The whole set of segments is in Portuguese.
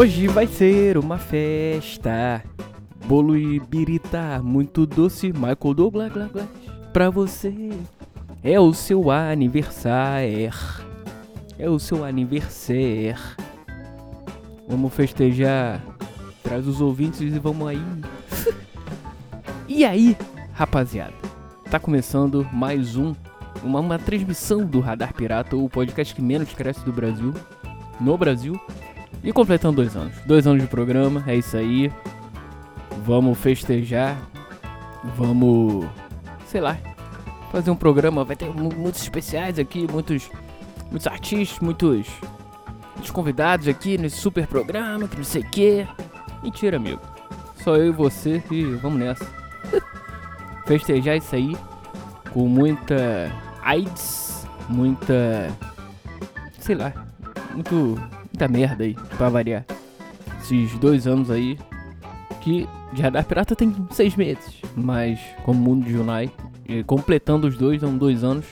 Hoje vai ser uma festa. Bolo e birita, muito doce. Michael Douglas, glá, glá, pra você. É o seu aniversário. É o seu aniversário. Vamos festejar. Traz os ouvintes e vamos aí. e aí, rapaziada? Tá começando mais um. Uma, uma transmissão do Radar Pirata, o podcast que menos cresce do Brasil. No Brasil. E completando dois anos. Dois anos de programa, é isso aí. Vamos festejar. Vamos. Sei lá. Fazer um programa. Vai ter mu- muitos especiais aqui, muitos. Muitos artistas, muitos. Muitos convidados aqui nesse super programa, que não sei o que. Mentira, amigo. Só eu e você e vamos nessa. Festejar isso aí com muita AIDS, muita. sei lá. Muito. Muita merda aí, pra variar. Esses dois anos aí. Que de Radar Pirata tem seis meses. Mas como Mundo de Junai. completando os dois, são dois anos.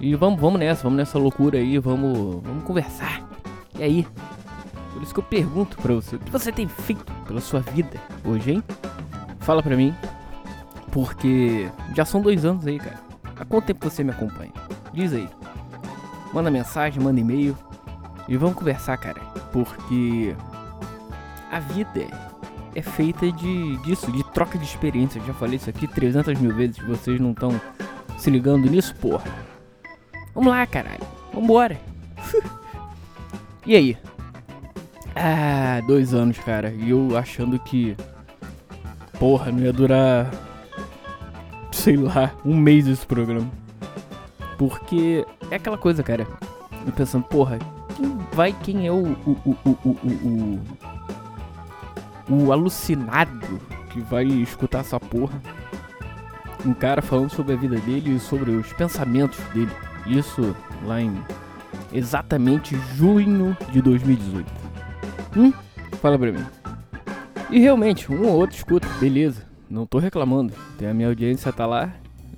E vamos, vamos nessa, vamos nessa loucura aí, vamos, vamos conversar. E aí? Por isso que eu pergunto pra você, o que você tem feito pela sua vida hoje, hein? Fala pra mim. Porque já são dois anos aí, cara. Há quanto tempo você me acompanha? Diz aí. Manda mensagem, manda e-mail. E vamos conversar, cara. Porque a vida é feita de disso, de troca de experiência. Eu já falei isso aqui 300 mil vezes. Vocês não estão se ligando nisso, porra. Vamos lá, caralho. Vambora. e aí? Ah, dois anos, cara. E eu achando que. Porra, não ia durar. Sei lá, um mês esse programa. Porque é aquela coisa, cara. Eu pensando, porra, quem vai, quem é o. o, o, o, o, o, alucinado que vai escutar essa porra? Um cara falando sobre a vida dele e sobre os pensamentos dele. Isso lá em exatamente junho de 2018. Hum? Fala pra mim. E realmente, um ou outro escuta, beleza. Não tô reclamando. Tem a minha audiência tá lá.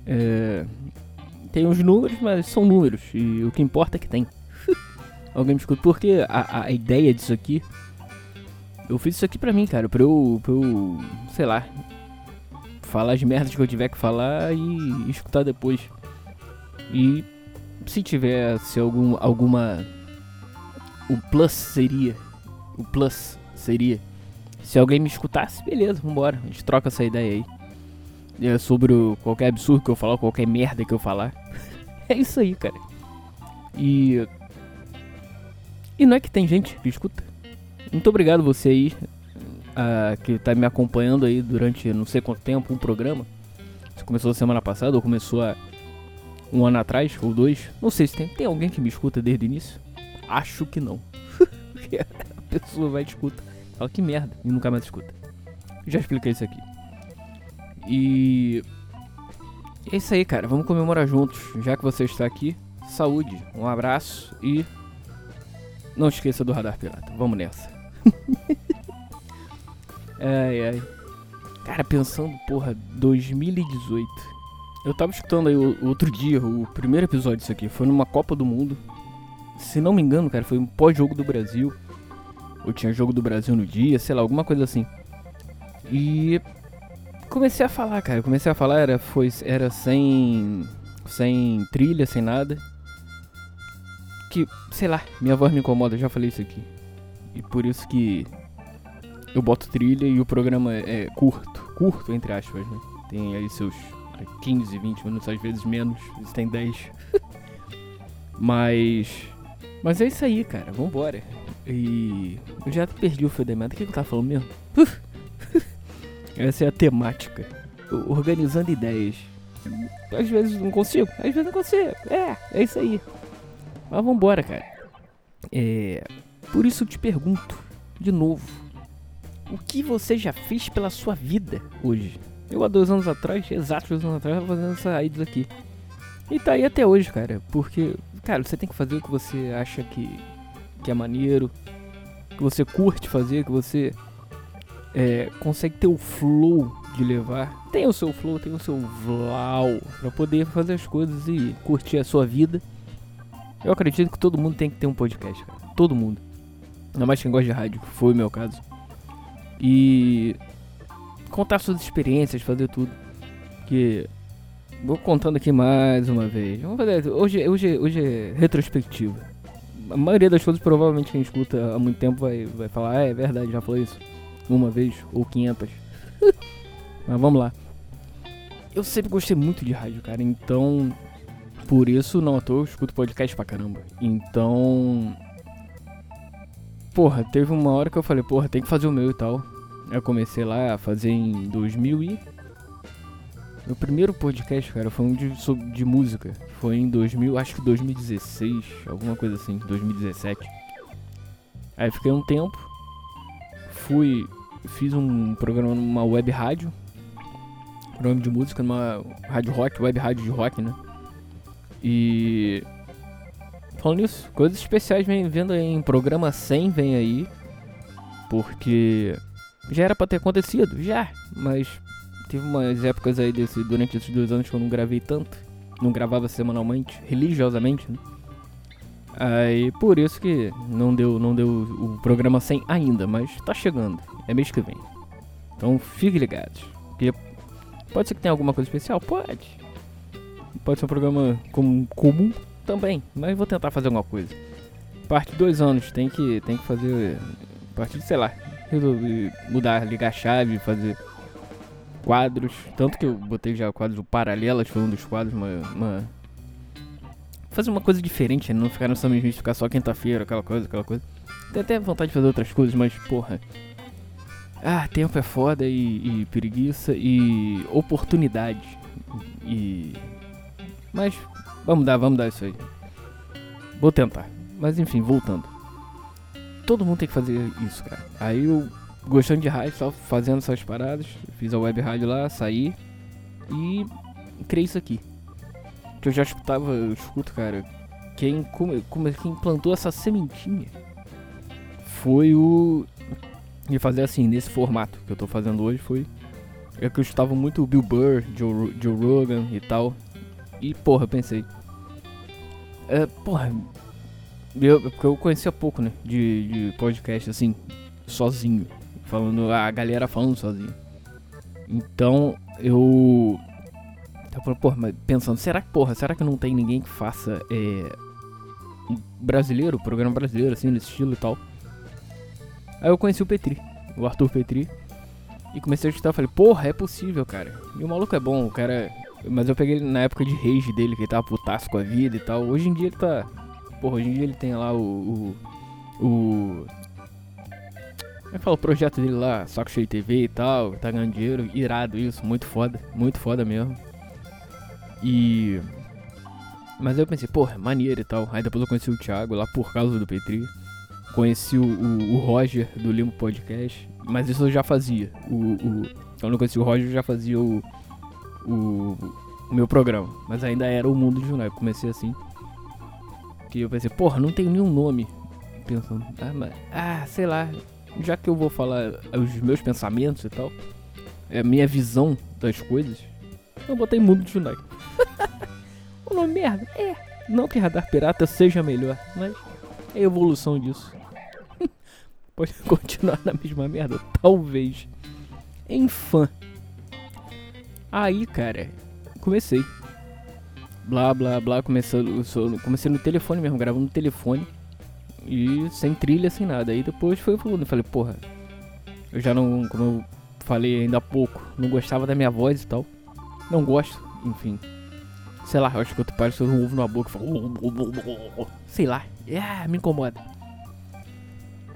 É... Tem uns números, mas são números. E o que importa é que tem. Alguém me escuta. Porque a, a ideia disso aqui. Eu fiz isso aqui pra mim, cara. Pra eu. Pra eu. Sei lá. Falar as merdas que eu tiver que falar e escutar depois. E se tivesse algum, alguma. O plus seria. O plus seria. Se alguém me escutasse, beleza, vambora. A gente troca essa ideia aí. É sobre o- qualquer absurdo que eu falar, qualquer merda que eu falar. é isso aí, cara. E. E não é que tem gente que escuta. Muito obrigado você aí. ah, que tá me acompanhando aí durante não sei quanto tempo, um programa. Isso começou semana passada ou começou há um ano atrás, ou dois. Não sei se tem. Tem alguém que me escuta desde o início? Acho que não. A pessoa vai e escuta. Fala que merda. E nunca mais escuta. Já expliquei isso aqui. E. É isso aí, cara. Vamos comemorar juntos. Já que você está aqui, saúde, um abraço e. Não esqueça do Radar Pirata. Vamos nessa. ai, ai. Cara, pensando, porra, 2018. Eu tava escutando aí o, outro dia, o primeiro episódio disso aqui. Foi numa Copa do Mundo. Se não me engano, cara, foi um pós-jogo do Brasil. Ou tinha jogo do Brasil no dia, sei lá, alguma coisa assim. E comecei a falar, cara. Comecei a falar, era, foi, era sem. sem trilha, sem nada. Que, sei lá, minha voz me incomoda, eu já falei isso aqui. E por isso que eu boto trilha e o programa é é curto. Curto, entre aspas, né? Tem aí seus é, 15, 20 minutos, às vezes menos, às vezes tem 10. Mas. Mas é isso aí, cara, vambora. E. Eu já perdi o fio da meada. O que que eu tava falando mesmo? Essa é a temática. Organizando ideias. Às vezes não consigo, às vezes não consigo. É, é isso aí. Mas vambora, cara. É. Por isso eu te pergunto, de novo. O que você já fez pela sua vida hoje? Eu há dois anos atrás, exatos dois anos atrás, fazendo essa AIDS aqui. E tá aí até hoje, cara. Porque, cara, você tem que fazer o que você acha que, que é maneiro, que você curte fazer, que você é, consegue ter o flow de levar. Tem o seu flow, tem o seu vlau pra poder fazer as coisas e curtir a sua vida. Eu acredito que todo mundo tem que ter um podcast, cara. Todo mundo. Ainda mais quem gosta de rádio, foi o meu caso. E contar suas experiências, fazer tudo. Que vou contando aqui mais uma vez. Vamos fazer hoje, hoje, hoje é retrospectiva. A maioria das coisas provavelmente quem escuta há muito tempo vai, vai falar, ah, é verdade, já falou isso uma vez ou 500. Mas vamos lá. Eu sempre gostei muito de rádio, cara, então por isso não à toa eu escuto podcast pra caramba. Então Porra, teve uma hora que eu falei, porra, tem que fazer o meu e tal. Eu comecei lá a fazer em 2000 e... Meu primeiro podcast, cara, foi um de, de música. Foi em 2000, acho que 2016, alguma coisa assim, 2017. Aí fiquei um tempo, fui, fiz um programa numa web rádio, programa de música numa rádio rock, web rádio de rock, né? E falando nisso, coisas especiais vem vendo em programa 100 vem aí, porque já era para ter acontecido, já, mas teve umas épocas aí desse, durante esses dois anos que eu não gravei tanto, não gravava semanalmente, religiosamente, né? Aí por isso que não deu, não deu o programa 100 ainda, mas tá chegando, é mês que vem. Então fiquem ligados. Porque pode ser que tenha alguma coisa especial? Pode. Pode ser um programa comum, comum também, mas vou tentar fazer alguma coisa. Parte de dois anos, tem que, tem que fazer. A partir de, sei lá, resolvi mudar, ligar a chave, fazer quadros. Tanto que eu botei já quadros paralelas, foi um dos quadros, uma. uma fazer uma coisa diferente, né? não ficar no São ficar só quinta-feira, aquela coisa, aquela coisa. Tem até vontade de fazer outras coisas, mas porra. Ah, tempo é foda e, e preguiça e oportunidade. E. Mas vamos dar, vamos dar isso aí. Vou tentar. Mas enfim, voltando. Todo mundo tem que fazer isso, cara. Aí eu, gostando de rádio, só fazendo essas paradas, fiz a web rádio lá, saí e criei isso aqui. Que eu já escutava, eu escuto, cara. Quem, como, como, quem plantou essa sementinha foi o. E fazer assim, nesse formato que eu tô fazendo hoje foi. É que eu escutava muito o Bill Burr, Joe, Joe Rogan e tal. E porra, eu pensei. É, porra. Eu, porque eu conhecia pouco, né? De, de podcast assim, sozinho. Falando, a galera falando sozinho. Então eu falando, porra, mas pensando, será que, porra, será que não tem ninguém que faça é, um brasileiro, programa brasileiro, assim, nesse estilo e tal? Aí eu conheci o Petri, o Arthur Petri, e comecei a escutar, falei, porra, é possível, cara. E o maluco é bom, o cara. Mas eu peguei ele na época de rage dele, que ele tava putaço com a vida e tal. Hoje em dia ele tá. Porra, hoje em dia ele tem lá o. O. o como é que fala o projeto dele lá, Saco Cheio TV e tal, tá ganhando dinheiro, irado isso, muito foda, muito foda mesmo. E. Mas eu pensei, porra, maneiro e tal. Aí depois eu conheci o Thiago lá por causa do Petri. Conheci o, o, o Roger do Limbo Podcast. Mas isso eu já fazia. O, o, quando eu conheci o Roger, eu já fazia o, o, o meu programa. Mas ainda era o Mundo de Junai. Eu comecei assim. Que eu pensei, porra, não tem nenhum nome. Pensando, ah, mas, ah, sei lá. Já que eu vou falar os meus pensamentos e tal. É a minha visão das coisas. Eu botei Mundo de Junai. o nome merda? É. Não que Radar Pirata seja melhor, mas é evolução disso. Pode continuar na mesma merda? Talvez. Em fã. Aí, cara, comecei. Blá, blá, blá. Comecei, comecei no telefone mesmo, gravando no telefone. E sem trilha, sem nada. Aí depois foi falando. Falei, porra. Eu já não, como eu falei ainda há pouco, não gostava da minha voz e tal. Não gosto, enfim. Sei lá, eu acho que eu parece um ovo na boca e falo. Sei lá, é, me incomoda.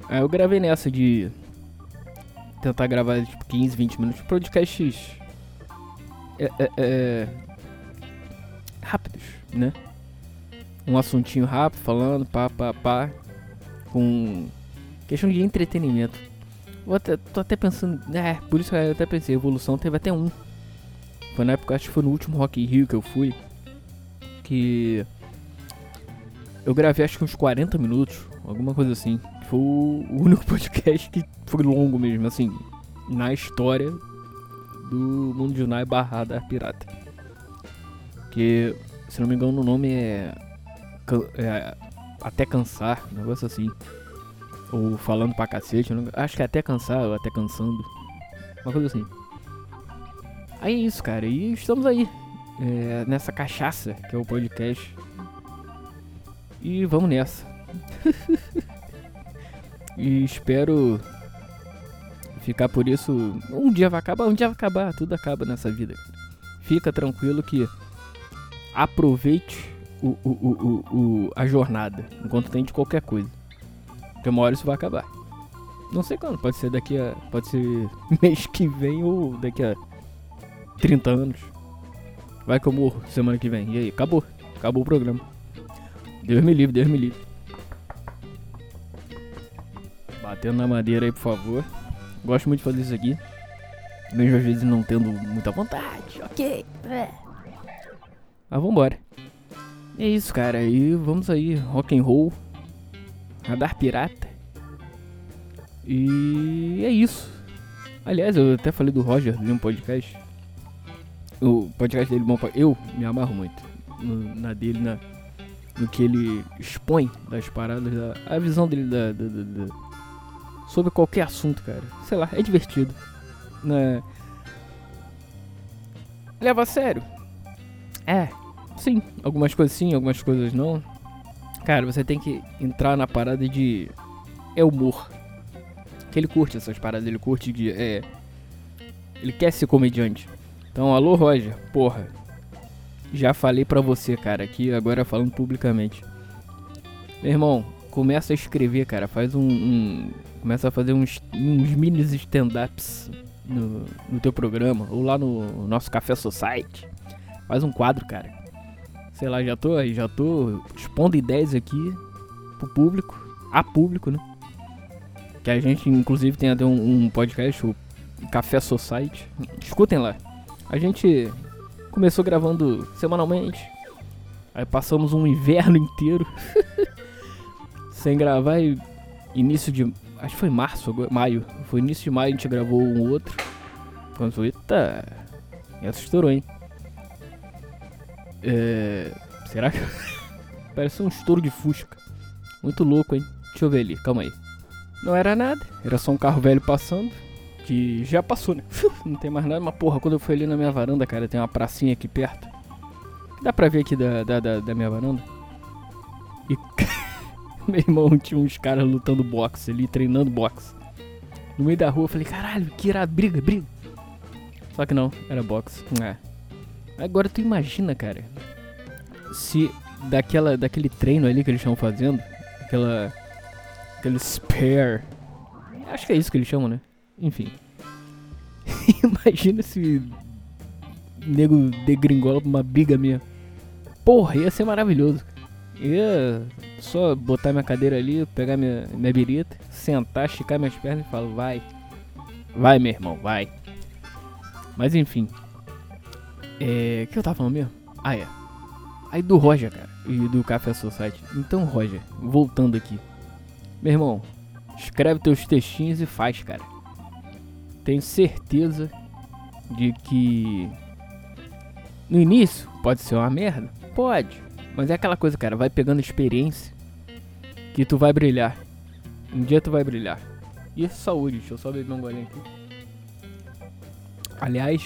Aí eu gravei nessa de tentar gravar tipo 15, 20 minutos. Podcasts é, é, é, rápidos, né? Um assuntinho rápido, falando, pá, pá, pá. Com questão de entretenimento. Vou até, tô até pensando, é, por isso eu até pensei, evolução teve até um foi na época, acho que foi no último Rock in Rio que eu fui. Que eu gravei acho que uns 40 minutos, alguma coisa assim. Foi o único podcast que foi longo mesmo, assim, na história do Mundo de Unai barra da Pirata. Que, se não me engano, o nome é, é Até Cansar, um negócio assim. Ou falando pra cacete. não- Acho que é até cansar, ou até cansando. Uma coisa assim. Aí é isso, cara. E estamos aí. é, nessa cachaça que é o podcast. E vamos nessa. e espero ficar por isso. Um dia vai acabar, um dia vai acabar. Tudo acaba nessa vida. Fica tranquilo que aproveite o, o, o, o, a jornada enquanto tem de qualquer coisa. Porque uma hora isso vai acabar. Não sei quando, pode ser daqui a. Pode ser mês que vem ou daqui a 30 anos. Vai que eu morro semana que vem. E aí, acabou. Acabou o programa. Deus me livre, Deus me livre. Batendo na madeira aí, por favor. Gosto muito de fazer isso aqui. Mesmo às vezes não tendo muita vontade. Ok. É. Mas vambora. É isso, cara. E vamos aí. Rock and roll. Radar pirata. E é isso. Aliás, eu até falei do Roger ali no podcast. O podcast dele bom pra... Eu me amarro muito. no- na dele, na, no que ele expõe das paradas, a, a visão dele da, da- da- da- sobre qualquer assunto, cara. Sei lá, é divertido. Né? Leva a sério. É, sim. Algumas coisas sim, algumas coisas não. Cara, você tem que entrar na parada de. É humor. Que ele curte essas paradas, ele curte de. É. Ele quer ser comediante. Então, alô Roger, porra. Já falei pra você, cara, aqui agora falando publicamente. Meu irmão, começa a escrever, cara. Faz um. um- começa a fazer uns, uns mini stand-ups no, no teu programa. Ou lá no nosso Café Society. Faz um quadro, cara. Sei lá, já tô aí, já tô expondo ideias aqui pro público. A público, né? Que a gente, inclusive, tem até um, um podcast, o Café Society. Escutem lá. A gente começou gravando semanalmente. Aí passamos um inverno inteiro sem gravar e início de. Acho que foi março, maio. Foi início de maio a gente gravou um outro. Quando foi. Eita! Essa estourou, hein? É. Será que. Parece um estouro de fusca. Muito louco, hein? Deixa eu ver ali, calma aí. Não era nada, era só um carro velho passando. Que já passou, né? Não tem mais nada, mas porra, quando eu fui ali na minha varanda, cara, tem uma pracinha aqui perto. Dá pra ver aqui da, da, da, da minha varanda? Meu irmão tinha uns caras lutando boxe ali, treinando boxe. No meio da rua eu falei, caralho, que irado, briga, briga. Só que não, era boxe. É. Agora tu imagina, cara, se daquela, daquele treino ali que eles estão fazendo, aquela. aquele spare. Acho que é isso que eles chamam, né? Enfim. imagina se nego degringola pra uma briga minha. Porra, ia ser maravilhoso. Ia só botar minha cadeira ali, pegar minha, minha birita, sentar, esticar minhas pernas e falar, vai. Vai, meu irmão, vai. Mas enfim. É. O que eu tava falando mesmo? Ah, é. Aí do Roger, cara, e do Café Society. Então, Roger, voltando aqui. Meu irmão, escreve teus textinhos e faz, cara. Tenho certeza de que no início pode ser uma merda? Pode. Mas é aquela coisa, cara, vai pegando experiência que tu vai brilhar. Um dia tu vai brilhar. E saúde, deixa eu só beber um golinho aqui. Aliás,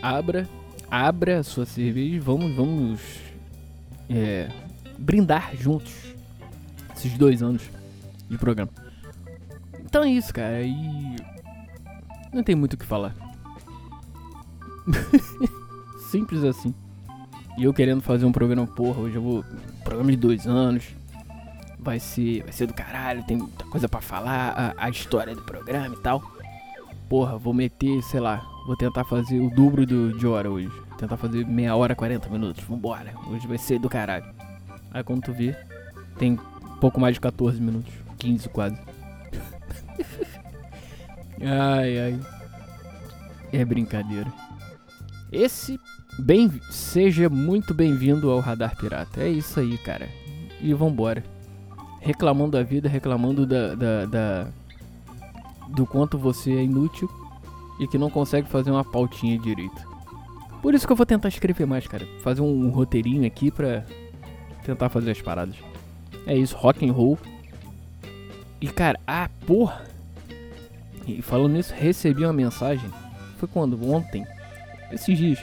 abra, abra a sua cerveja e vamos, vamos é, brindar juntos esses dois anos de programa. Então é isso, cara. E não tem muito o que falar. Simples assim. E eu querendo fazer um programa, porra, hoje eu vou. Programa de dois anos. Vai ser. Vai ser do caralho, tem muita coisa pra falar, a, a história do programa e tal. Porra, vou meter, sei lá, vou tentar fazer o dobro do, de hora hoje. Tentar fazer meia hora, 40 minutos. Vambora. Hoje vai ser do caralho. Aí quando tu vê, tem pouco mais de 14 minutos. 15 quase. ai, ai. É brincadeira. Esse bem seja muito bem-vindo ao Radar Pirata. É isso aí, cara. E vambora. Reclamando da vida, reclamando da, da, da- do quanto você é inútil e que não consegue fazer uma pautinha direito. Por isso que eu vou tentar escrever mais, cara. Fazer um, roteirinho aqui pra tentar fazer as paradas. É isso, rock and roll. E cara, ah, porra! E falando nisso, recebi uma mensagem. Foi quando? Ontem. Esses dias.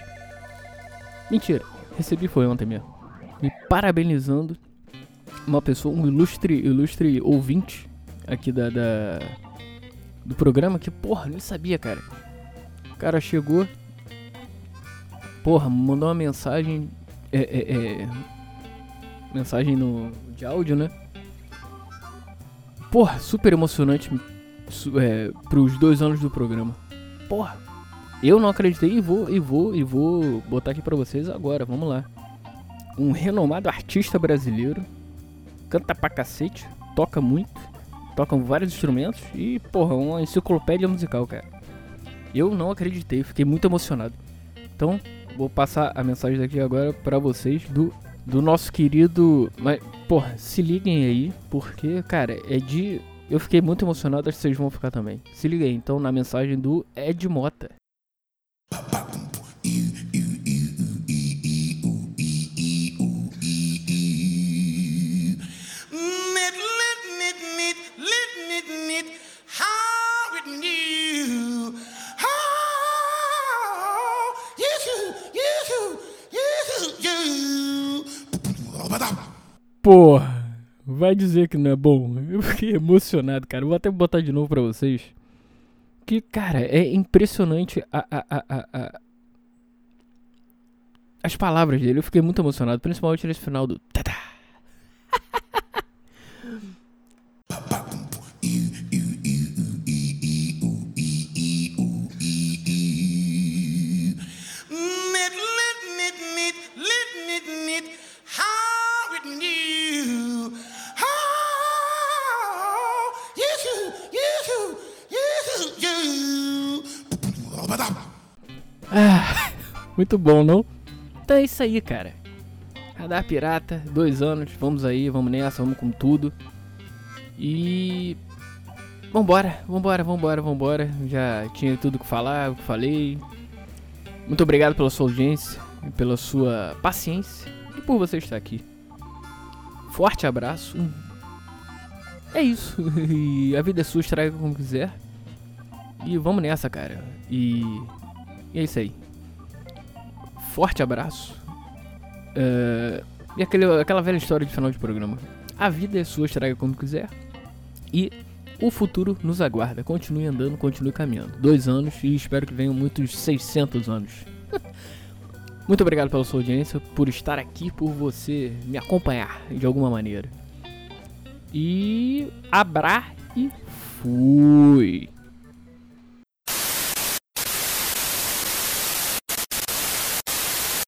Mentira, recebi foi ontem mesmo. Me parabenizando. Uma pessoa, um ilustre, ilustre ouvinte aqui da, da do programa que, porra, nem sabia, cara. O cara chegou, porra, mandou uma mensagem, é, é, é, mensagem no de áudio, né? Porra, super emocionante é, pros dois anos do programa. Porra, eu não acreditei e vou, e vou, e vou botar aqui pra vocês agora, vamos lá. Um renomado artista brasileiro, canta pra cacete, toca muito, toca vários instrumentos e, porra, uma enciclopédia musical, cara. Eu não acreditei, fiquei muito emocionado. Então, vou passar a mensagem daqui agora para vocês do, do nosso querido. Mas, porra, se liguem aí, porque, cara, é de. Eu fiquei muito emocionado, acho que vocês vão ficar também. Se liguem então na mensagem do Ed Mota. Porra, vai dizer que não é bom. Eu fiquei emocionado, cara. Vou até botar de novo pra vocês. Que, cara, é impressionante a, a, a, a, as palavras dele. Eu fiquei muito emocionado, principalmente nesse final do. Tadá. Ah, muito bom, não? Então é isso aí, cara. Radar Pirata, dois anos, vamos aí, vamos nessa, vamos com tudo. E. Vambora, vambora, vambora, vambora. Já tinha tudo que falar, o que falei. Muito obrigado pela sua audiência, pela sua paciência e por você estar aqui. Forte abraço. É isso. A vida é sua, estraga como quiser. E vamos nessa, cara. E e é isso aí. Forte abraço. Uh, e aquele, aquela velha história de final de programa. A vida é sua, estraga como quiser. E o futuro nos aguarda. Continue andando, continue caminhando. Dois anos e espero que venham muitos 600 anos. Muito obrigado pela sua audiência, por estar aqui, por você me acompanhar de alguma maneira. E abra e fui.